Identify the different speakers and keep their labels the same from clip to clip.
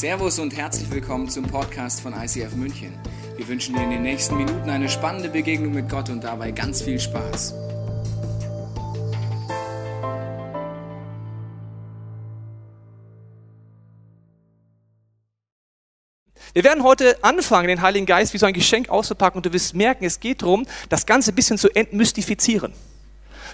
Speaker 1: Servus und herzlich willkommen zum Podcast von ICF München. Wir wünschen dir in den nächsten Minuten eine spannende Begegnung mit Gott und dabei ganz viel Spaß.
Speaker 2: Wir werden heute anfangen, den Heiligen Geist wie so ein Geschenk auszupacken und du wirst merken, es geht darum, das Ganze ein bisschen zu entmystifizieren.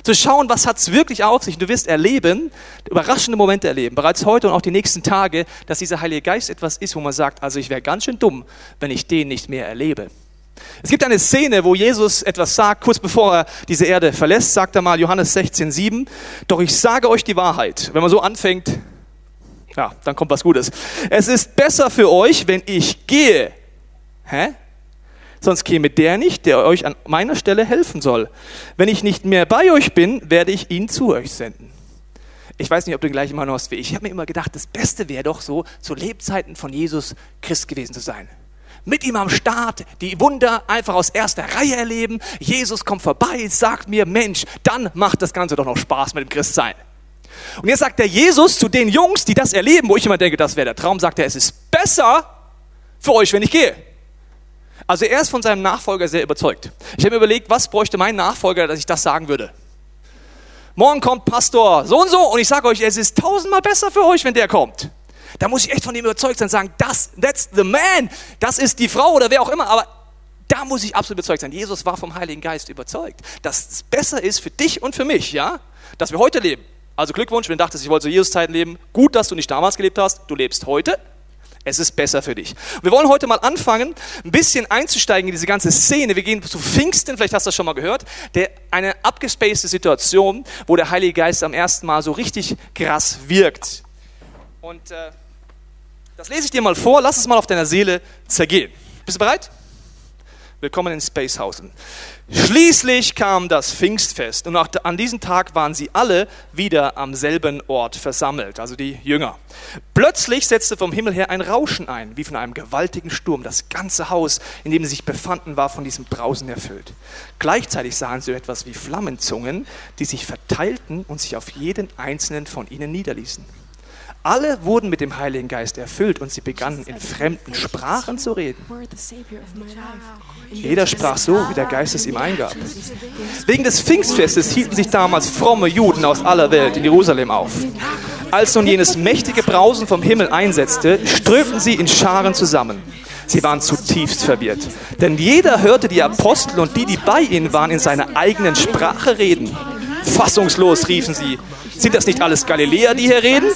Speaker 2: Zu schauen, was hat es wirklich auf sich. Und du wirst erleben, überraschende Momente erleben, bereits heute und auch die nächsten Tage, dass dieser Heilige Geist etwas ist, wo man sagt, also ich wäre ganz schön dumm, wenn ich den nicht mehr erlebe. Es gibt eine Szene, wo Jesus etwas sagt, kurz bevor er diese Erde verlässt, sagt er mal Johannes 16, 7, doch ich sage euch die Wahrheit. Wenn man so anfängt, ja, dann kommt was Gutes. Es ist besser für euch, wenn ich gehe. Hä? Sonst käme der nicht, der euch an meiner Stelle helfen soll. Wenn ich nicht mehr bei euch bin, werde ich ihn zu euch senden. Ich weiß nicht, ob du den gleichen Meinung hast wie ich. Ich habe mir immer gedacht, das Beste wäre doch so, zu Lebzeiten von Jesus Christ gewesen zu sein. Mit ihm am Start, die Wunder einfach aus erster Reihe erleben. Jesus kommt vorbei, sagt mir, Mensch, dann macht das Ganze doch noch Spaß mit dem Christsein. Und jetzt sagt der Jesus zu den Jungs, die das erleben, wo ich immer denke, das wäre der Traum, sagt er, es ist besser für euch, wenn ich gehe. Also er ist von seinem Nachfolger sehr überzeugt. Ich habe mir überlegt, was bräuchte mein Nachfolger, dass ich das sagen würde. Morgen kommt Pastor so und so und ich sage euch, es ist tausendmal besser für euch, wenn der kommt. Da muss ich echt von ihm überzeugt sein, sagen, das, that's the man, das ist die Frau oder wer auch immer, aber da muss ich absolut überzeugt sein. Jesus war vom Heiligen Geist überzeugt, dass es besser ist für dich und für mich, ja, dass wir heute leben. Also Glückwunsch, wenn du dachtest, ich wollte zu Jesus-Zeiten leben. Gut, dass du nicht damals gelebt hast. Du lebst heute. Es ist besser für dich. Wir wollen heute mal anfangen, ein bisschen einzusteigen in diese ganze Szene. Wir gehen zu Pfingsten, vielleicht hast du das schon mal gehört, der, eine abgespacede Situation, wo der Heilige Geist am ersten Mal so richtig krass wirkt. Und äh, das lese ich dir mal vor, lass es mal auf deiner Seele zergehen. Bist du bereit? Willkommen in Spacehausen. Schließlich kam das Pfingstfest und an diesem Tag waren sie alle wieder am selben Ort versammelt, also die Jünger. Plötzlich setzte vom Himmel her ein Rauschen ein, wie von einem gewaltigen Sturm. Das ganze Haus, in dem sie sich befanden, war von diesem Brausen erfüllt. Gleichzeitig sahen sie etwas wie Flammenzungen, die sich verteilten und sich auf jeden einzelnen von ihnen niederließen. Alle wurden mit dem Heiligen Geist erfüllt und sie begannen in fremden Sprachen zu reden. Jeder sprach so, wie der Geist es ihm eingab. Wegen des Pfingstfestes hielten sich damals fromme Juden aus aller Welt in Jerusalem auf. Als nun jenes mächtige Brausen vom Himmel einsetzte, strömten sie in Scharen zusammen. Sie waren zutiefst verwirrt, denn jeder hörte die Apostel und die, die bei ihnen waren, in seiner eigenen Sprache reden. Fassungslos riefen sie, sind das nicht alles Galiläer, die hier reden?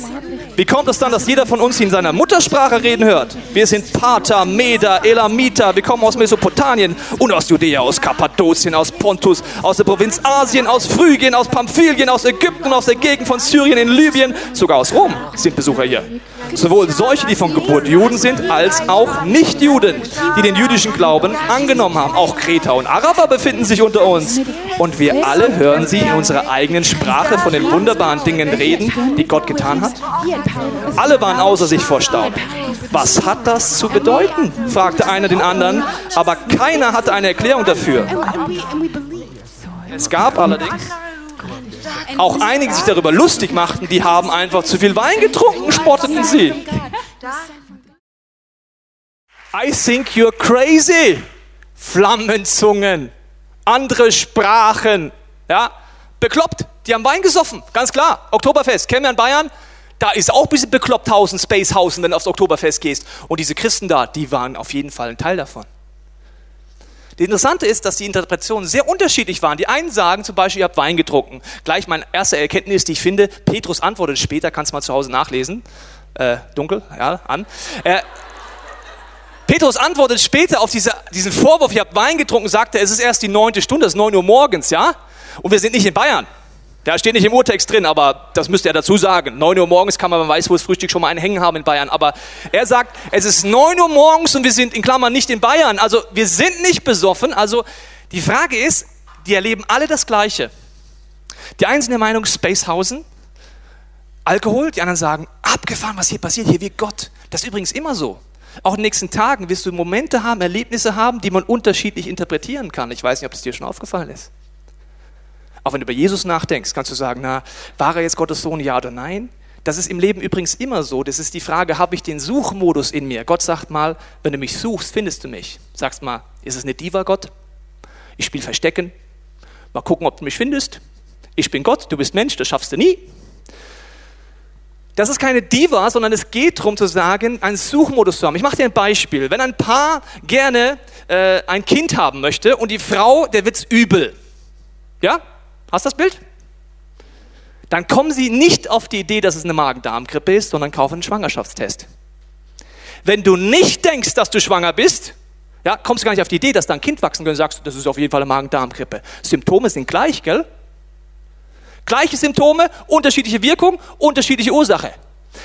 Speaker 2: Wie kommt es dann, dass jeder von uns in seiner Muttersprache reden hört? Wir sind Pater, Meder, Elamiter, wir kommen aus Mesopotamien und aus Judäa, aus Kappadokien, aus Pontus, aus der Provinz Asien, aus Phrygien, aus Pamphylien, aus Ägypten, aus der Gegend von Syrien, in Libyen, sogar aus Rom sind Besucher hier. Sowohl solche, die von Geburt Juden sind, als auch Nichtjuden, die den jüdischen Glauben angenommen haben. Auch Kreter und Araber befinden sich unter uns. Und wir alle hören sie in unserer eigenen Sprache von den wunderbaren Dingen reden, die Gott getan hat. Alle waren außer sich vor Staub. Was hat das zu bedeuten? fragte einer den anderen, aber keiner hatte eine Erklärung dafür. Es gab allerdings auch einige, sich darüber lustig machten, die haben einfach zu viel Wein getrunken, spotteten sie. I think you're crazy. Flammenzungen, andere Sprachen, ja, bekloppt. Die haben Wein gesoffen, ganz klar. Oktoberfest, kennen wir in Bayern? Da ist auch ein bisschen Bekloppthausen, Spacehausen, wenn du aufs Oktoberfest gehst. Und diese Christen da, die waren auf jeden Fall ein Teil davon. Das Interessante ist, dass die Interpretationen sehr unterschiedlich waren. Die einen sagen zum Beispiel, ihr habt Wein getrunken. Gleich meine erste Erkenntnis, die ich finde, Petrus antwortet später, kannst du mal zu Hause nachlesen. Äh, dunkel, ja, an. Äh, Petrus antwortet später auf diese, diesen Vorwurf, ihr habt Wein getrunken, sagt er, es ist erst die neunte Stunde, es ist neun Uhr morgens, ja? Und wir sind nicht in Bayern. Da steht nicht im Urtext drin, aber das müsste er dazu sagen. 9 Uhr morgens kann man, man weiß, wo das Frühstück schon mal einen hängen haben in Bayern. Aber er sagt, es ist 9 Uhr morgens und wir sind in Klammern nicht in Bayern. Also wir sind nicht besoffen. Also die Frage ist, die erleben alle das Gleiche. Die einen sind der Meinung, Spacehausen, Alkohol. Die anderen sagen, abgefahren, was hier passiert, hier wie Gott. Das ist übrigens immer so. Auch in den nächsten Tagen wirst du Momente haben, Erlebnisse haben, die man unterschiedlich interpretieren kann. Ich weiß nicht, ob es dir schon aufgefallen ist. Auch wenn du über Jesus nachdenkst, kannst du sagen, na, war er jetzt Gottes Sohn, ja oder nein? Das ist im Leben übrigens immer so. Das ist die Frage, habe ich den Suchmodus in mir? Gott sagt mal, wenn du mich suchst, findest du mich. Sagst mal, ist es eine Diva, Gott? Ich spiele Verstecken. Mal gucken, ob du mich findest. Ich bin Gott, du bist Mensch, das schaffst du nie. Das ist keine Diva, sondern es geht darum zu sagen, einen Suchmodus zu haben. Ich mache dir ein Beispiel. Wenn ein Paar gerne äh, ein Kind haben möchte und die Frau, der wird's übel. Ja? Hast du das Bild? Dann kommen sie nicht auf die Idee, dass es eine Magen-Darm-Grippe ist, sondern kaufen einen Schwangerschaftstest. Wenn du nicht denkst, dass du schwanger bist, ja, kommst du gar nicht auf die Idee, dass da ein Kind wachsen könnte, sagst du, das ist auf jeden Fall eine Magen-Darm-Grippe. Symptome sind gleich, gell? Gleiche Symptome, unterschiedliche Wirkung, unterschiedliche Ursache.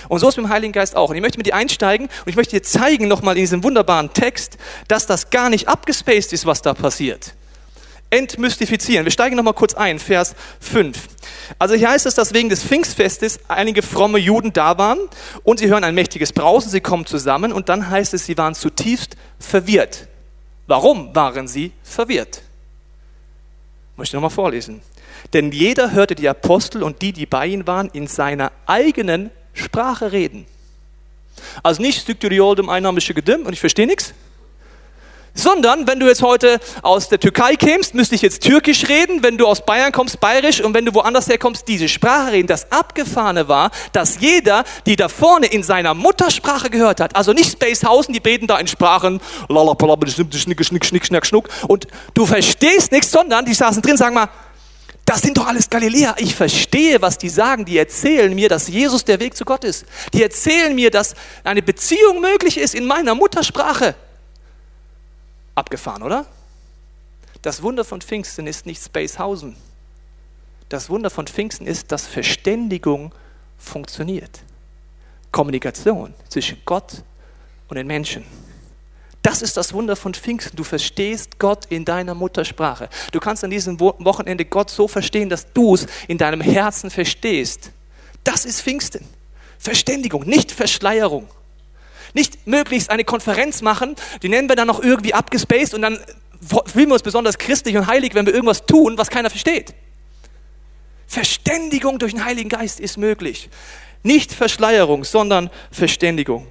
Speaker 2: Und so ist mit dem Heiligen Geist auch. Und ich möchte mit dir einsteigen und ich möchte dir zeigen, nochmal in diesem wunderbaren Text, dass das gar nicht abgespaced ist, was da passiert. Entmystifizieren. Wir steigen nochmal kurz ein, Vers 5. Also hier heißt es, dass wegen des Pfingstfestes einige fromme Juden da waren und sie hören ein mächtiges Brausen, sie kommen zusammen und dann heißt es, sie waren zutiefst verwirrt. Warum waren sie verwirrt? Möchte ich nochmal vorlesen. Denn jeder hörte die Apostel und die, die bei ihnen waren, in seiner eigenen Sprache reden. Also nicht Stückduriol einheimische Gedüm und ich verstehe nichts, sondern wenn du jetzt heute aus der Türkei kämst, müsste ich jetzt Türkisch reden, wenn du aus Bayern kommst, Bayerisch und wenn du woanders herkommst, diese Sprache reden. Das Abgefahrene war, dass jeder, die da vorne in seiner Muttersprache gehört hat, also nicht Spacehausen, die beten da in Sprachen, schnick, schnick, schnick, schnack, schnuck und du verstehst nichts, sondern die saßen drin, sagen mal, das sind doch alles Galiläer. Ich verstehe, was die sagen. Die erzählen mir, dass Jesus der Weg zu Gott ist. Die erzählen mir, dass eine Beziehung möglich ist in meiner Muttersprache. Abgefahren, oder? Das Wunder von Pfingsten ist nicht Spacehausen. Das Wunder von Pfingsten ist, dass Verständigung funktioniert. Kommunikation zwischen Gott und den Menschen. Das ist das Wunder von Pfingsten. Du verstehst Gott in deiner Muttersprache. Du kannst an diesem Wochenende Gott so verstehen, dass du es in deinem Herzen verstehst. Das ist Pfingsten. Verständigung, nicht Verschleierung. Nicht möglichst eine Konferenz machen, die nennen wir dann noch irgendwie abgespaced und dann fühlen wir uns besonders christlich und heilig, wenn wir irgendwas tun, was keiner versteht. Verständigung durch den Heiligen Geist ist möglich. Nicht Verschleierung, sondern Verständigung.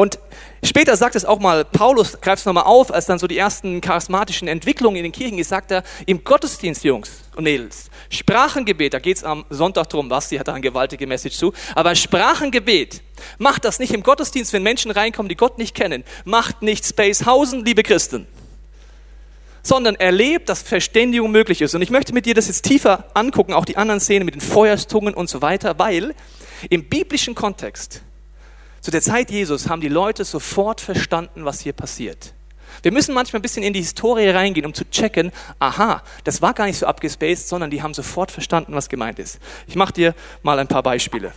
Speaker 2: Und später sagt es auch mal, Paulus greift es nochmal auf, als dann so die ersten charismatischen Entwicklungen in den Kirchen ist, sagt er, im Gottesdienst, Jungs und Mädels, Sprachengebet, da geht es am Sonntag drum, Basti hat da eine gewaltige Message zu, aber Sprachengebet, macht das nicht im Gottesdienst, wenn Menschen reinkommen, die Gott nicht kennen, macht nicht Spacehausen, liebe Christen, sondern erlebt, dass Verständigung möglich ist. Und ich möchte mit dir das jetzt tiefer angucken, auch die anderen Szenen mit den Feuerstungen und so weiter, weil im biblischen Kontext zu der Zeit Jesus haben die Leute sofort verstanden, was hier passiert. Wir müssen manchmal ein bisschen in die Historie reingehen, um zu checken, aha, das war gar nicht so abgespaced, sondern die haben sofort verstanden, was gemeint ist. Ich mache dir mal ein paar Beispiele.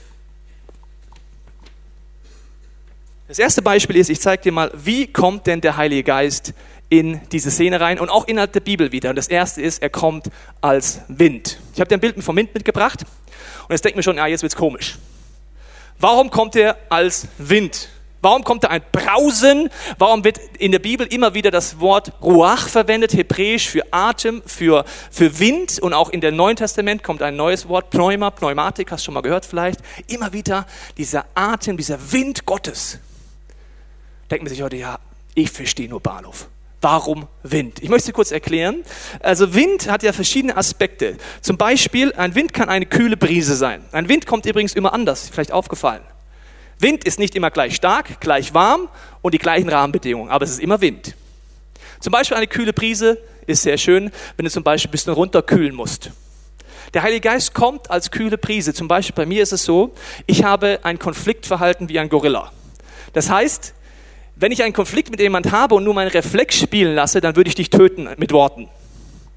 Speaker 2: Das erste Beispiel ist, ich zeige dir mal, wie kommt denn der Heilige Geist in diese Szene rein und auch innerhalb der Bibel wieder. Und das erste ist, er kommt als Wind. Ich habe dir ein Bild vom Wind mitgebracht und jetzt denkt mir schon, ja, jetzt wird's komisch. Warum kommt er als Wind? Warum kommt da ein Brausen? Warum wird in der Bibel immer wieder das Wort Ruach verwendet, hebräisch für Atem, für, für Wind? Und auch in der Neuen Testament kommt ein neues Wort, Pneuma, Pneumatik, hast du schon mal gehört vielleicht. Immer wieder dieser Atem, dieser Wind Gottes. Denkt man sich heute, ja, ich verstehe nur Bahnhof. Warum Wind? Ich möchte kurz erklären. Also Wind hat ja verschiedene Aspekte. Zum Beispiel, ein Wind kann eine kühle Brise sein. Ein Wind kommt übrigens immer anders, vielleicht aufgefallen. Wind ist nicht immer gleich stark, gleich warm und die gleichen Rahmenbedingungen, aber es ist immer Wind. Zum Beispiel eine kühle Brise ist sehr schön, wenn du zum Beispiel ein bisschen runterkühlen musst. Der Heilige Geist kommt als kühle Brise. Zum Beispiel bei mir ist es so, ich habe ein Konfliktverhalten wie ein Gorilla. Das heißt, wenn ich einen Konflikt mit jemand habe und nur meinen Reflex spielen lasse, dann würde ich dich töten mit Worten.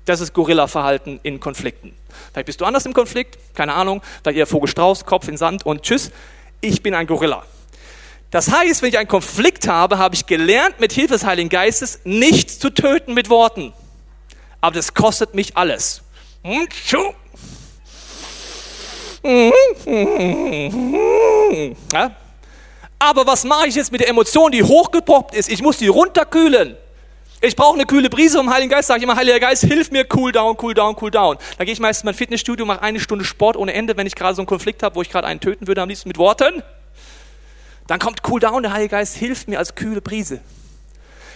Speaker 2: Das ist Gorilla-Verhalten in Konflikten. Vielleicht bist du anders im Konflikt, keine Ahnung, weil ihr Vogelstrauß, Kopf in Sand und tschüss. Ich bin ein Gorilla. Das heißt, wenn ich einen Konflikt habe, habe ich gelernt, mit Hilfe des Heiligen Geistes nicht zu töten mit Worten. Aber das kostet mich alles. Ja? Aber was mache ich jetzt mit der Emotion, die hochgepoppt ist? Ich muss die runterkühlen. Ich brauche eine kühle Brise vom Heiligen Geist, sage ich immer, Heiliger Geist, hilf mir, cool down, cool down, cool down. Da gehe ich meistens in mein Fitnessstudio, mache eine Stunde Sport ohne Ende, wenn ich gerade so einen Konflikt habe, wo ich gerade einen töten würde, am liebsten mit Worten. Dann kommt cool down, der Heilige Geist hilft mir als kühle Brise.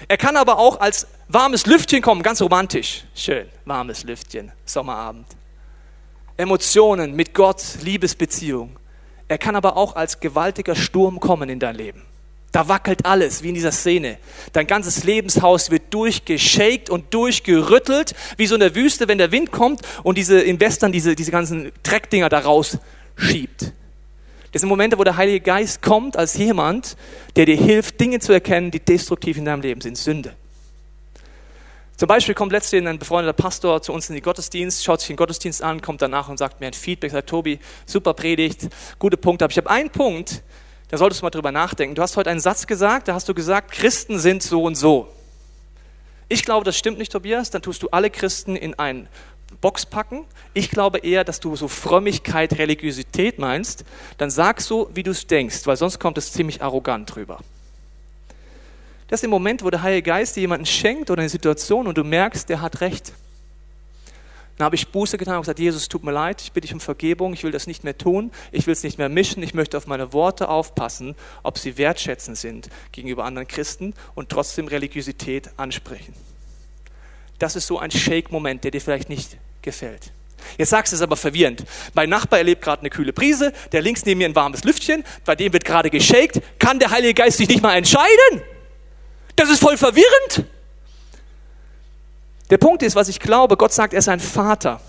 Speaker 2: Er kann aber auch als warmes Lüftchen kommen, ganz romantisch. Schön, warmes Lüftchen, Sommerabend. Emotionen mit Gott, Liebesbeziehung. Er kann aber auch als gewaltiger Sturm kommen in dein Leben. Da wackelt alles, wie in dieser Szene. Dein ganzes Lebenshaus wird durchgeschakt und durchgerüttelt, wie so in der Wüste, wenn der Wind kommt und diese Investoren diese, diese ganzen Dreckdinger da rausschiebt. Das sind Momente, wo der Heilige Geist kommt als jemand, der dir hilft, Dinge zu erkennen, die destruktiv in deinem Leben sind. Sünde. Zum Beispiel kommt letztens ein befreundeter Pastor zu uns in den Gottesdienst, schaut sich den Gottesdienst an, kommt danach und sagt mir ein Feedback, sagt Tobi, super Predigt, gute Punkte. Aber ich habe einen Punkt, da solltest du mal drüber nachdenken. Du hast heute einen Satz gesagt, da hast du gesagt, Christen sind so und so. Ich glaube, das stimmt nicht, Tobias. Dann tust du alle Christen in einen Box packen. Ich glaube eher, dass du so Frömmigkeit, Religiosität meinst. Dann sag so, wie du es denkst, weil sonst kommt es ziemlich arrogant drüber. Das ist der Moment, wo der Heilige Geist dir jemanden schenkt oder eine Situation und du merkst, der hat recht. Dann habe ich Buße getan und gesagt, Jesus, tut mir leid, ich bitte dich um Vergebung, ich will das nicht mehr tun, ich will es nicht mehr mischen, ich möchte auf meine Worte aufpassen, ob sie wertschätzend sind gegenüber anderen Christen und trotzdem Religiosität ansprechen. Das ist so ein Shake-Moment, der dir vielleicht nicht gefällt. Jetzt sagst du es aber verwirrend. Mein Nachbar erlebt gerade eine kühle Prise, der links neben mir ein warmes Lüftchen, bei dem wird gerade geshakt. Kann der Heilige Geist sich nicht mal entscheiden? Das ist voll verwirrend. Der Punkt ist, was ich glaube, Gott sagt, er ist ein Vater.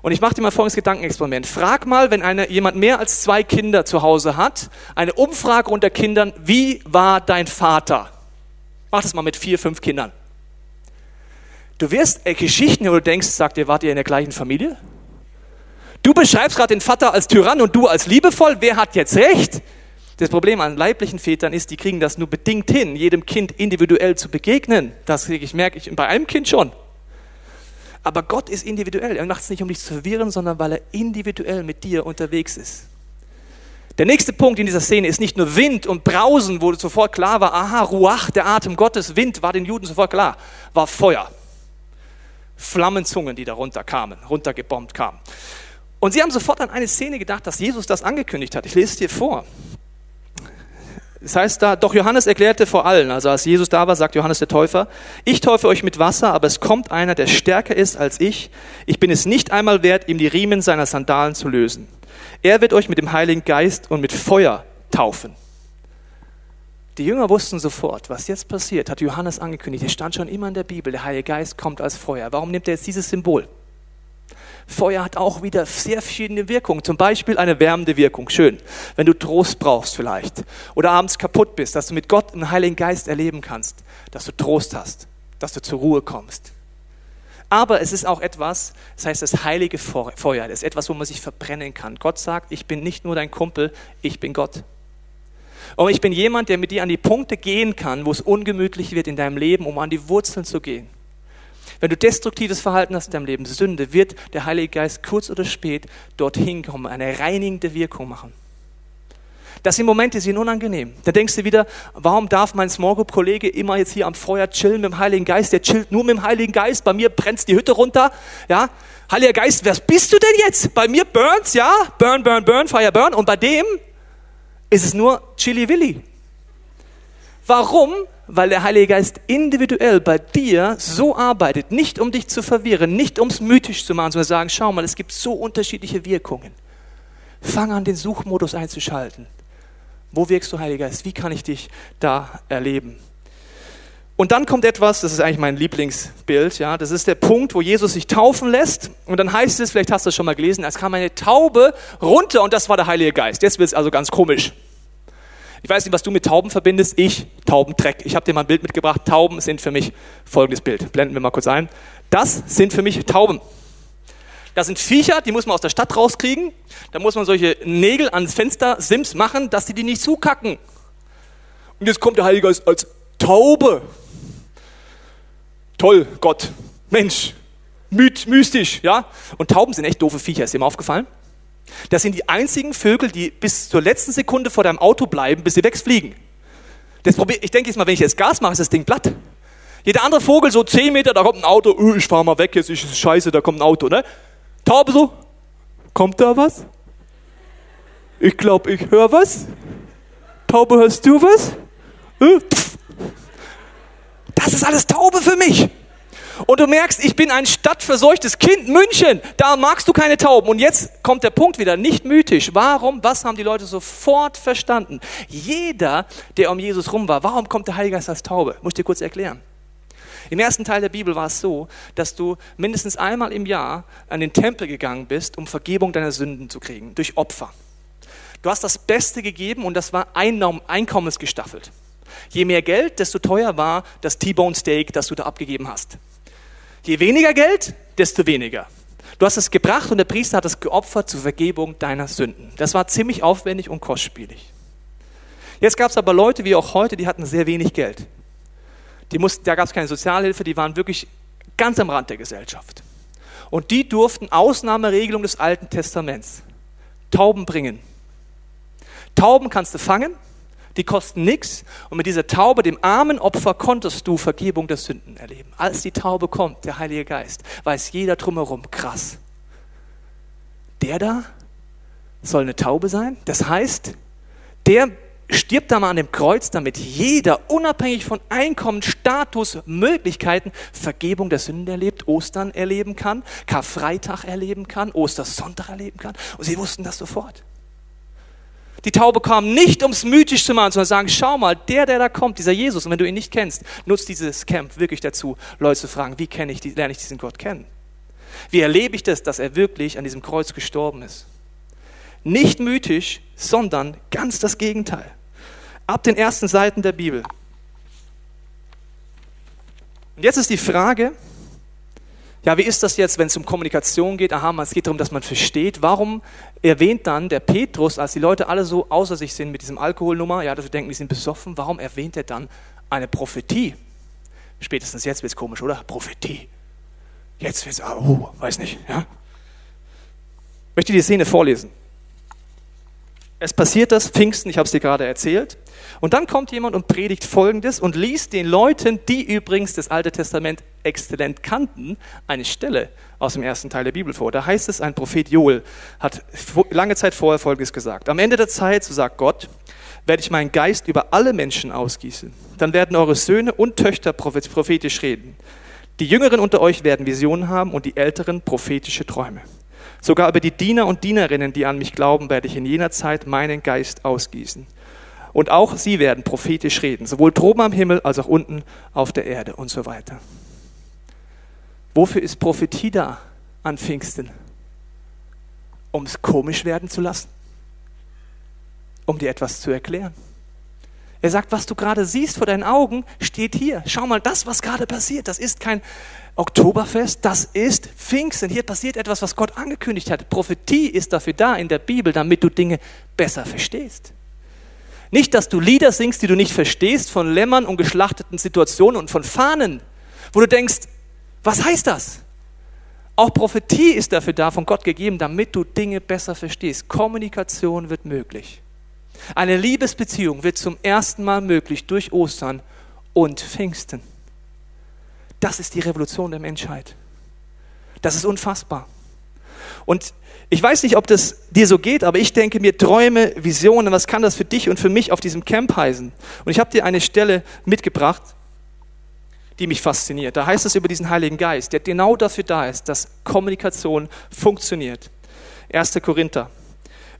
Speaker 2: Und ich mache dir mal folgendes Gedankenexperiment. Frag mal, wenn eine, jemand mehr als zwei Kinder zu Hause hat, eine Umfrage unter Kindern, wie war dein Vater? Mach das mal mit vier, fünf Kindern. Du wirst äh, Geschichten, wo du denkst, sagt ihr, wart ihr in der gleichen Familie? Du beschreibst gerade den Vater als Tyrann und du als liebevoll. Wer hat jetzt recht? Das Problem an leiblichen Vätern ist, die kriegen das nur bedingt hin, jedem Kind individuell zu begegnen. Das ich, merke ich bei einem Kind schon. Aber Gott ist individuell. Er macht es nicht, um dich zu verwirren, sondern weil er individuell mit dir unterwegs ist. Der nächste Punkt in dieser Szene ist nicht nur Wind und Brausen, wo sofort klar war, aha, Ruach, der Atem Gottes, Wind war den Juden sofort klar, war Feuer. Flammenzungen, die da runterkamen, runtergebombt kamen. Und sie haben sofort an eine Szene gedacht, dass Jesus das angekündigt hat. Ich lese es dir vor. Das heißt da, doch Johannes erklärte vor allen, also als Jesus da war, sagt Johannes der Täufer, ich taufe euch mit Wasser, aber es kommt einer, der stärker ist als ich. Ich bin es nicht einmal wert, ihm die Riemen seiner Sandalen zu lösen. Er wird euch mit dem Heiligen Geist und mit Feuer taufen. Die Jünger wussten sofort, was jetzt passiert, hat Johannes angekündigt. Es stand schon immer in der Bibel, der Heilige Geist kommt als Feuer. Warum nimmt er jetzt dieses Symbol? Feuer hat auch wieder sehr verschiedene Wirkungen. Zum Beispiel eine wärmende Wirkung. Schön. Wenn du Trost brauchst vielleicht. Oder abends kaputt bist, dass du mit Gott einen Heiligen Geist erleben kannst. Dass du Trost hast. Dass du zur Ruhe kommst. Aber es ist auch etwas, das heißt das heilige Feuer. Das ist etwas, wo man sich verbrennen kann. Gott sagt, ich bin nicht nur dein Kumpel, ich bin Gott. Und ich bin jemand, der mit dir an die Punkte gehen kann, wo es ungemütlich wird in deinem Leben, um an die Wurzeln zu gehen. Wenn du destruktives Verhalten hast in deinem Leben, Sünde, wird der Heilige Geist kurz oder spät dorthin kommen, eine reinigende Wirkung machen. Das sind Momente, die sind unangenehm. Da denkst du wieder, warum darf mein Small Group Kollege immer jetzt hier am Feuer chillen mit dem Heiligen Geist? Der chillt nur mit dem Heiligen Geist. Bei mir brennt die Hütte runter. Ja, Heiliger Geist, wer bist du denn jetzt? Bei mir burns, ja, burn, burn, burn, fire, burn. Und bei dem ist es nur Chili Willi. Warum? Weil der Heilige Geist individuell bei dir so arbeitet, nicht um dich zu verwirren, nicht um es mythisch zu machen, sondern sagen, schau mal, es gibt so unterschiedliche Wirkungen. Fang an, den Suchmodus einzuschalten. Wo wirkst du, Heiliger Geist? Wie kann ich dich da erleben? Und dann kommt etwas, das ist eigentlich mein Lieblingsbild, ja, das ist der Punkt, wo Jesus sich taufen lässt. Und dann heißt es, vielleicht hast du es schon mal gelesen, es kam eine Taube runter und das war der Heilige Geist. Jetzt wird es also ganz komisch. Ich weiß nicht, was du mit Tauben verbindest. Ich, Taubendreck. Ich habe dir mal ein Bild mitgebracht. Tauben sind für mich folgendes Bild. Blenden wir mal kurz ein. Das sind für mich Tauben. Das sind Viecher, die muss man aus der Stadt rauskriegen. Da muss man solche Nägel ans Fenster, Sims machen, dass die die nicht zukacken. Und jetzt kommt der Heilige Geist als Taube. Toll, Gott, Mensch, mystisch, ja. Und Tauben sind echt doofe Viecher, ist dir mal aufgefallen? Das sind die einzigen Vögel, die bis zur letzten Sekunde vor deinem Auto bleiben, bis sie wegfliegen. Das Problem, ich denke jetzt mal, wenn ich jetzt Gas mache, ist das Ding platt. Jeder andere Vogel so 10 Meter, da kommt ein Auto, öh, ich fahr mal weg, jetzt ist es scheiße, da kommt ein Auto, ne? Taube so, kommt da was? Ich glaube, ich höre was. Taube, hörst du was? Äh, das ist alles Taube für mich. Und du merkst, ich bin ein stadtverseuchtes Kind, München, da magst du keine Tauben. Und jetzt kommt der Punkt wieder, nicht mythisch. Warum? Was haben die Leute sofort verstanden? Jeder, der um Jesus rum war, warum kommt der Heilige Geist als Taube? Muss ich dir kurz erklären. Im ersten Teil der Bibel war es so, dass du mindestens einmal im Jahr an den Tempel gegangen bist, um Vergebung deiner Sünden zu kriegen, durch Opfer. Du hast das Beste gegeben und das war einkommensgestaffelt. Je mehr Geld, desto teuer war das T-Bone Steak, das du da abgegeben hast. Je weniger Geld, desto weniger. Du hast es gebracht und der Priester hat es geopfert zur Vergebung deiner Sünden. Das war ziemlich aufwendig und kostspielig. Jetzt gab es aber Leute wie auch heute, die hatten sehr wenig Geld. Die mussten, da gab es keine Sozialhilfe, die waren wirklich ganz am Rand der Gesellschaft. Und die durften Ausnahmeregelung des Alten Testaments Tauben bringen. Tauben kannst du fangen die kosten nichts. Und mit dieser Taube, dem armen Opfer, konntest du Vergebung der Sünden erleben. Als die Taube kommt, der Heilige Geist, weiß jeder drumherum, krass. Der da soll eine Taube sein? Das heißt, der stirbt da mal an dem Kreuz, damit jeder, unabhängig von Einkommen, Status, Möglichkeiten, Vergebung der Sünden erlebt, Ostern erleben kann, Karfreitag erleben kann, Ostersonntag erleben kann. Und sie wussten das sofort. Die Taube kam nicht, um es mythisch zu machen, sondern sagen, schau mal, der, der da kommt, dieser Jesus, und wenn du ihn nicht kennst, nutzt dieses Camp wirklich dazu, Leute zu fragen, wie kenne ich, lerne ich diesen Gott kennen? Wie erlebe ich das, dass er wirklich an diesem Kreuz gestorben ist? Nicht mythisch, sondern ganz das Gegenteil. Ab den ersten Seiten der Bibel. Und jetzt ist die Frage, ja, wie ist das jetzt, wenn es um Kommunikation geht? Aha, es geht darum, dass man versteht. Warum erwähnt dann der Petrus, als die Leute alle so außer sich sind mit diesem Alkoholnummer, ja, dass wir denken, die sind besoffen, warum erwähnt er dann eine Prophetie? Spätestens jetzt wird es komisch, oder? Prophetie. Jetzt wird es, oh, weiß nicht, ja? Ich möchte die Szene vorlesen. Es passiert das, Pfingsten, ich habe es dir gerade erzählt. Und dann kommt jemand und predigt Folgendes und liest den Leuten, die übrigens das Alte Testament exzellent kannten, eine Stelle aus dem ersten Teil der Bibel vor. Da heißt es, ein Prophet Joel hat lange Zeit vorher Folgendes gesagt. Am Ende der Zeit, so sagt Gott, werde ich meinen Geist über alle Menschen ausgießen. Dann werden eure Söhne und Töchter prophetisch reden. Die Jüngeren unter euch werden Visionen haben und die Älteren prophetische Träume. Sogar über die Diener und Dienerinnen, die an mich glauben, werde ich in jener Zeit meinen Geist ausgießen. Und auch sie werden prophetisch reden, sowohl droben am Himmel als auch unten auf der Erde und so weiter. Wofür ist Prophetie da an Pfingsten? Um es komisch werden zu lassen? Um dir etwas zu erklären? Er sagt, was du gerade siehst vor deinen Augen, steht hier. Schau mal, das, was gerade passiert, das ist kein Oktoberfest, das ist Pfingsten. Hier passiert etwas, was Gott angekündigt hat. Prophetie ist dafür da in der Bibel, damit du Dinge besser verstehst. Nicht, dass du Lieder singst, die du nicht verstehst, von Lämmern und geschlachteten Situationen und von Fahnen, wo du denkst, was heißt das? Auch Prophetie ist dafür da, von Gott gegeben, damit du Dinge besser verstehst. Kommunikation wird möglich. Eine Liebesbeziehung wird zum ersten Mal möglich durch Ostern und Pfingsten. Das ist die Revolution der Menschheit. Das ist unfassbar. Und ich weiß nicht, ob das dir so geht, aber ich denke mir Träume, Visionen, was kann das für dich und für mich auf diesem Camp heißen? Und ich habe dir eine Stelle mitgebracht, die mich fasziniert. Da heißt es über diesen Heiligen Geist, der genau dafür da ist, dass Kommunikation funktioniert. 1. Korinther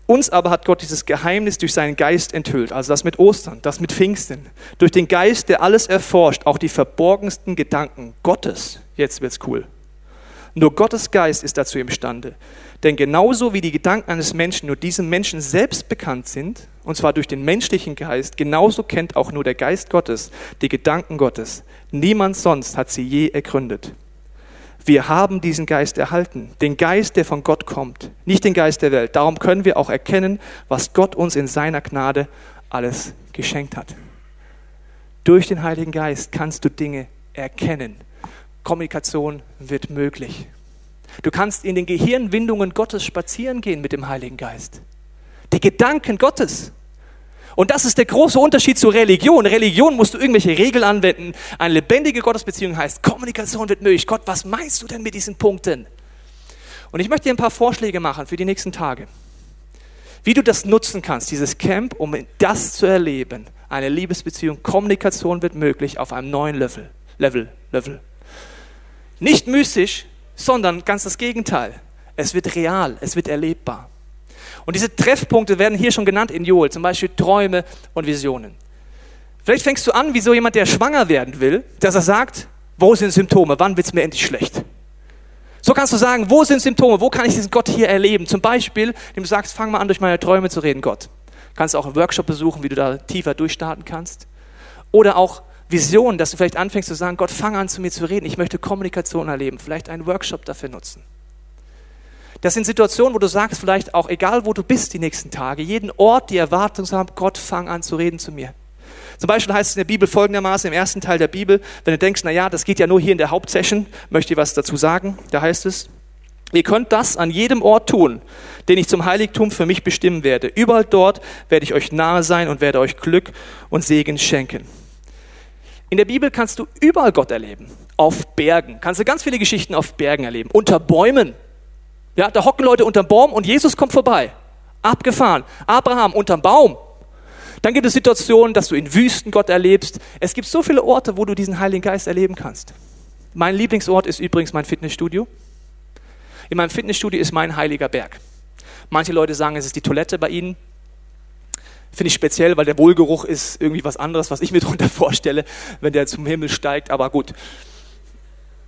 Speaker 2: uns aber hat Gott dieses Geheimnis durch seinen Geist enthüllt, also das mit Ostern, das mit Pfingsten. Durch den Geist, der alles erforscht, auch die verborgensten Gedanken Gottes. Jetzt wird's cool. Nur Gottes Geist ist dazu imstande. Denn genauso wie die Gedanken eines Menschen nur diesem Menschen selbst bekannt sind, und zwar durch den menschlichen Geist, genauso kennt auch nur der Geist Gottes die Gedanken Gottes. Niemand sonst hat sie je ergründet. Wir haben diesen Geist erhalten, den Geist, der von Gott kommt, nicht den Geist der Welt. Darum können wir auch erkennen, was Gott uns in seiner Gnade alles geschenkt hat. Durch den Heiligen Geist kannst du Dinge erkennen. Kommunikation wird möglich. Du kannst in den Gehirnwindungen Gottes spazieren gehen mit dem Heiligen Geist. Die Gedanken Gottes. Und das ist der große Unterschied zu Religion. Religion musst du irgendwelche Regeln anwenden. Eine lebendige Gottesbeziehung heißt, Kommunikation wird möglich. Gott, was meinst du denn mit diesen Punkten? Und ich möchte dir ein paar Vorschläge machen für die nächsten Tage. Wie du das nutzen kannst, dieses Camp, um das zu erleben. Eine Liebesbeziehung, Kommunikation wird möglich auf einem neuen Level. Level, Level. Nicht mystisch, sondern ganz das Gegenteil. Es wird real, es wird erlebbar. Und diese Treffpunkte werden hier schon genannt in Joel, zum Beispiel Träume und Visionen. Vielleicht fängst du an, wie so jemand, der schwanger werden will, dass er sagt, wo sind Symptome, wann wird es mir endlich schlecht? So kannst du sagen, wo sind Symptome, wo kann ich diesen Gott hier erleben? Zum Beispiel, indem du sagst, fang mal an, durch meine Träume zu reden, Gott. Du kannst auch einen Workshop besuchen, wie du da tiefer durchstarten kannst. Oder auch Visionen, dass du vielleicht anfängst zu sagen, Gott, fang an, zu mir zu reden. Ich möchte Kommunikation erleben, vielleicht einen Workshop dafür nutzen. Das sind Situationen, wo du sagst, vielleicht auch, egal wo du bist die nächsten Tage, jeden Ort die Erwartung haben, Gott, fang an zu reden zu mir. Zum Beispiel heißt es in der Bibel folgendermaßen, im ersten Teil der Bibel, wenn du denkst, na ja, das geht ja nur hier in der Hauptsession, möchte ich was dazu sagen. Da heißt es, ihr könnt das an jedem Ort tun, den ich zum Heiligtum für mich bestimmen werde. Überall dort werde ich euch nahe sein und werde euch Glück und Segen schenken. In der Bibel kannst du überall Gott erleben. Auf Bergen. Kannst du ganz viele Geschichten auf Bergen erleben. Unter Bäumen. Ja, da hocken Leute unterm Baum und Jesus kommt vorbei. Abgefahren. Abraham unterm Baum. Dann gibt es Situationen, dass du in Wüsten Gott erlebst. Es gibt so viele Orte, wo du diesen Heiligen Geist erleben kannst. Mein Lieblingsort ist übrigens mein Fitnessstudio. In meinem Fitnessstudio ist mein heiliger Berg. Manche Leute sagen, es ist die Toilette bei ihnen. Finde ich speziell, weil der Wohlgeruch ist irgendwie was anderes, was ich mir darunter vorstelle, wenn der zum Himmel steigt. Aber gut,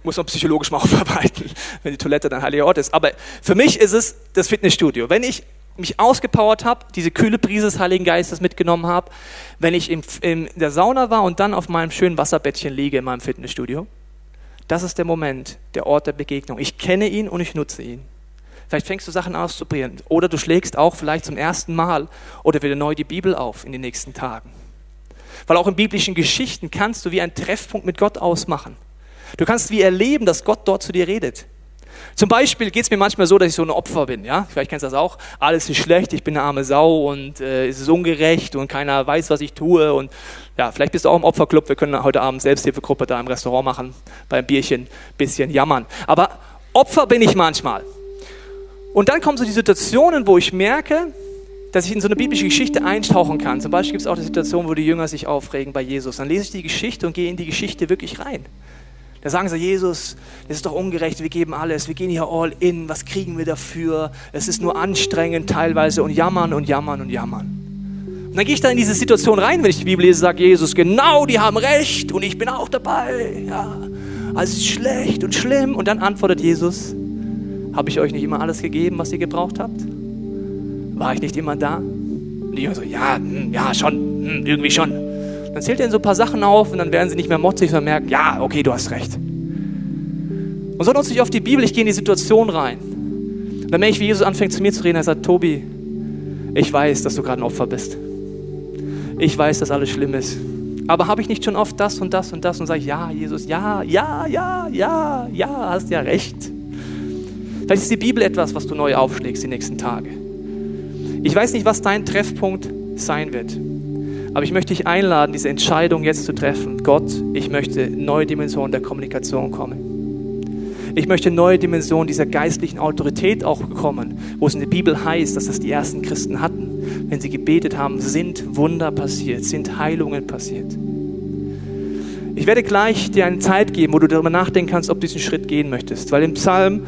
Speaker 2: muss man psychologisch mal aufarbeiten, wenn die Toilette dann heiliger Ort ist. Aber für mich ist es das Fitnessstudio. Wenn ich mich ausgepowert habe, diese kühle Prise des Heiligen Geistes mitgenommen habe, wenn ich in, in der Sauna war und dann auf meinem schönen Wasserbettchen liege in meinem Fitnessstudio, das ist der Moment, der Ort der Begegnung. Ich kenne ihn und ich nutze ihn. Vielleicht fängst du Sachen auszuprobieren. Oder du schlägst auch vielleicht zum ersten Mal oder wieder neu die Bibel auf in den nächsten Tagen. Weil auch in biblischen Geschichten kannst du wie einen Treffpunkt mit Gott ausmachen. Du kannst wie erleben, dass Gott dort zu dir redet. Zum Beispiel geht es mir manchmal so, dass ich so ein Opfer bin. Ja? Vielleicht kennst du das auch. Alles ist schlecht, ich bin eine arme Sau und äh, es ist ungerecht und keiner weiß, was ich tue. Und ja, vielleicht bist du auch im Opferclub. Wir können heute Abend Selbsthilfegruppe da im Restaurant machen, beim Bierchen bisschen jammern. Aber Opfer bin ich manchmal. Und dann kommen so die Situationen, wo ich merke, dass ich in so eine biblische Geschichte eintauchen kann. Zum Beispiel gibt es auch die Situation, wo die Jünger sich aufregen bei Jesus. Dann lese ich die Geschichte und gehe in die Geschichte wirklich rein. Da sagen sie, Jesus, das ist doch ungerecht, wir geben alles, wir gehen hier all in, was kriegen wir dafür? Es ist nur anstrengend teilweise und jammern und jammern und jammern. Und dann gehe ich da in diese Situation rein, wenn ich die Bibel lese, sagt Jesus, genau, die haben recht und ich bin auch dabei. Ja, alles ist schlecht und schlimm. Und dann antwortet Jesus, habe ich euch nicht immer alles gegeben, was ihr gebraucht habt? War ich nicht immer da? Und die so, ja, hm, ja, schon, hm, irgendwie schon. Dann zählt er so ein paar Sachen auf und dann werden sie nicht mehr motzig, sondern merken, ja, okay, du hast recht. Und so nutze ich oft die Bibel, ich gehe in die Situation rein. Und dann merke ich, wie Jesus anfängt zu mir zu reden, er sagt, Tobi, ich weiß, dass du gerade ein Opfer bist. Ich weiß, dass alles schlimm ist. Aber habe ich nicht schon oft das und das und das und sage ja, Jesus, ja, ja, ja, ja, ja, hast ja recht. Vielleicht ist die Bibel etwas, was du neu aufschlägst die nächsten Tage. Ich weiß nicht, was dein Treffpunkt sein wird. Aber ich möchte dich einladen, diese Entscheidung jetzt zu treffen. Gott, ich möchte neue Dimensionen der Kommunikation kommen. Ich möchte neue Dimensionen dieser geistlichen Autorität auch bekommen, wo es in der Bibel heißt, dass das die ersten Christen hatten. Wenn sie gebetet haben, sind Wunder passiert, sind Heilungen passiert. Ich werde gleich dir eine Zeit geben, wo du darüber nachdenken kannst, ob du diesen Schritt gehen möchtest. Weil im Psalm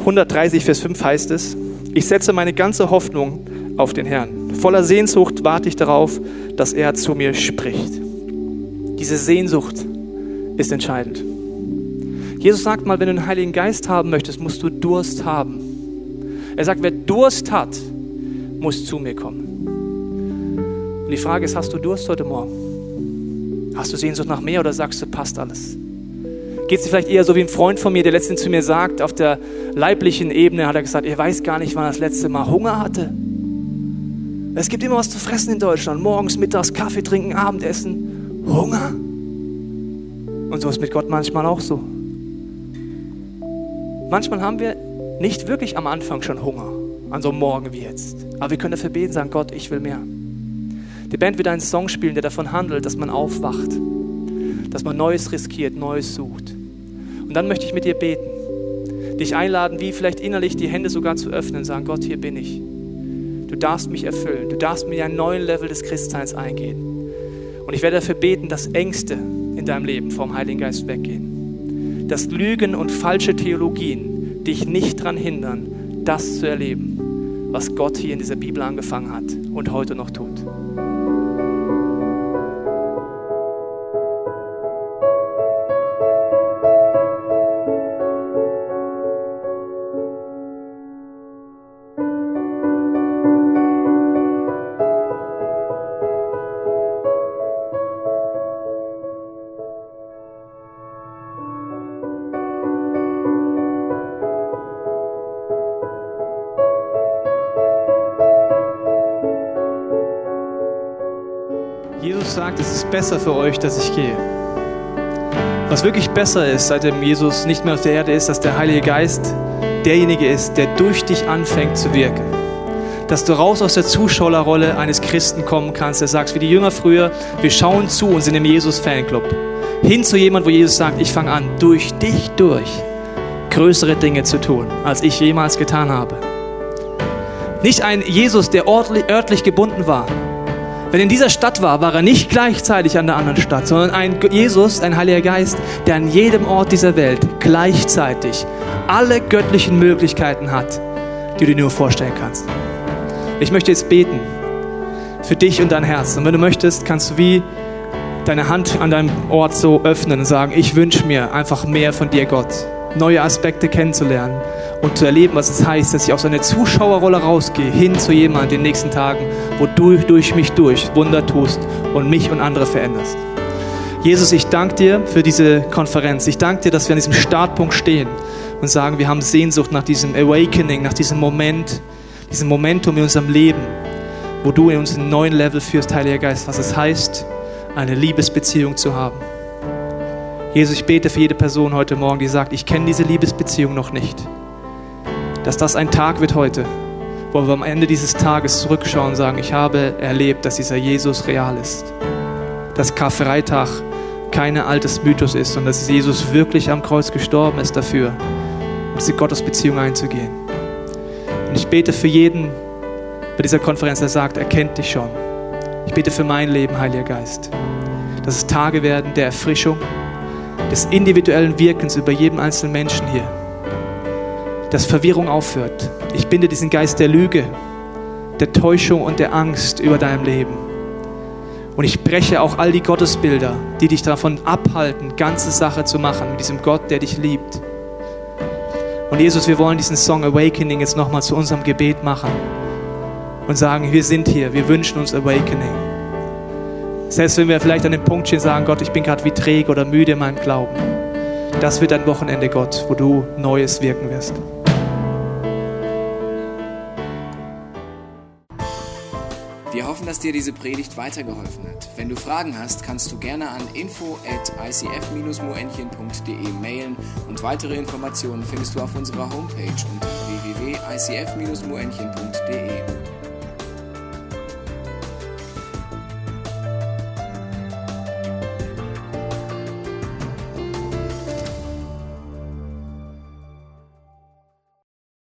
Speaker 2: 130, Vers 5 heißt es, ich setze meine ganze Hoffnung auf den Herrn. Voller Sehnsucht warte ich darauf, dass er zu mir spricht. Diese Sehnsucht ist entscheidend. Jesus sagt mal, wenn du den Heiligen Geist haben möchtest, musst du Durst haben. Er sagt, wer Durst hat, muss zu mir kommen. Und die Frage ist, hast du Durst heute Morgen? Hast du Sehnsucht nach mehr oder sagst du, passt alles? Geht es dir vielleicht eher so wie ein Freund von mir, der letztens zu mir sagt, auf der leiblichen Ebene hat er gesagt, er weiß gar nicht, wann er das letzte Mal Hunger hatte. Es gibt immer was zu fressen in Deutschland. Morgens, mittags, Kaffee trinken, Abendessen. Hunger. Und so ist mit Gott manchmal auch so. Manchmal haben wir nicht wirklich am Anfang schon Hunger, an so einem Morgen wie jetzt. Aber wir können dafür beten, sagen, Gott, ich will mehr. Die Band wird einen Song spielen, der davon handelt, dass man aufwacht, dass man Neues riskiert, Neues sucht. Und dann möchte ich mit dir beten, dich einladen, wie vielleicht innerlich die Hände sogar zu öffnen sagen, Gott, hier bin ich. Du darfst mich erfüllen, du darfst mir einen neuen Level des Christseins eingehen. Und ich werde dafür beten, dass Ängste in deinem Leben vom Heiligen Geist weggehen. Dass Lügen und falsche Theologien dich nicht daran hindern, das zu erleben, was Gott hier in dieser Bibel angefangen hat und heute noch tut. Besser für euch, dass ich gehe. Was wirklich besser ist, seitdem Jesus nicht mehr auf der Erde ist, dass der Heilige Geist derjenige ist, der durch dich anfängt zu wirken. Dass du raus aus der Zuschauerrolle eines Christen kommen kannst, der sagt, wie die Jünger früher, wir schauen zu und sind im Jesus-Fanclub. Hin zu jemand, wo Jesus sagt, ich fange an, durch dich durch größere Dinge zu tun, als ich jemals getan habe. Nicht ein Jesus, der örtlich gebunden war, wenn er in dieser Stadt war, war er nicht gleichzeitig an der anderen Stadt, sondern ein Jesus, ein Heiliger Geist, der an jedem Ort dieser Welt gleichzeitig alle göttlichen Möglichkeiten hat, die du dir nur vorstellen kannst. Ich möchte jetzt beten für dich und dein Herz. Und wenn du möchtest, kannst du wie deine Hand an deinem Ort so öffnen und sagen, ich wünsche mir einfach mehr von dir, Gott. Neue Aspekte kennenzulernen und zu erleben, was es heißt, dass ich aus einer Zuschauerrolle rausgehe, hin zu jemandem in den nächsten Tagen, wo du durch mich durch Wunder tust und mich und andere veränderst. Jesus, ich danke dir für diese Konferenz. Ich danke dir, dass wir an diesem Startpunkt stehen und sagen, wir haben Sehnsucht nach diesem Awakening, nach diesem Moment, diesem Momentum in unserem Leben, wo du in uns einen neuen Level führst, Heiliger Geist, was es heißt, eine Liebesbeziehung zu haben. Jesus, ich bete für jede Person heute Morgen, die sagt, ich kenne diese Liebesbeziehung noch nicht dass das ein Tag wird heute, wo wir am Ende dieses Tages zurückschauen und sagen, ich habe erlebt, dass dieser Jesus real ist. Dass Karfreitag kein altes Mythos ist, sondern dass Jesus wirklich am Kreuz gestorben ist dafür, um diese Gottesbeziehung einzugehen. Und ich bete für jeden bei dieser Konferenz, der sagt, er kennt dich schon. Ich bete für mein Leben, Heiliger Geist, dass es Tage werden der Erfrischung, des individuellen Wirkens über jeden einzelnen Menschen hier dass Verwirrung aufhört. Ich binde diesen Geist der Lüge, der Täuschung und der Angst über deinem Leben. Und ich breche auch all die Gottesbilder, die dich davon abhalten, ganze Sache zu machen mit diesem Gott, der dich liebt. Und Jesus, wir wollen diesen Song Awakening jetzt nochmal zu unserem Gebet machen und sagen, wir sind hier, wir wünschen uns Awakening. Selbst wenn wir vielleicht an dem Punkt stehen, sagen, Gott, ich bin gerade wie träge oder müde in meinem Glauben. Das wird ein Wochenende, Gott, wo du Neues wirken wirst.
Speaker 1: Wir hoffen, dass dir diese Predigt weitergeholfen hat. Wenn du Fragen hast, kannst du gerne an info at icf-moenchen.de mailen und weitere Informationen findest du auf unserer Homepage unter www.icf-moenchen.de.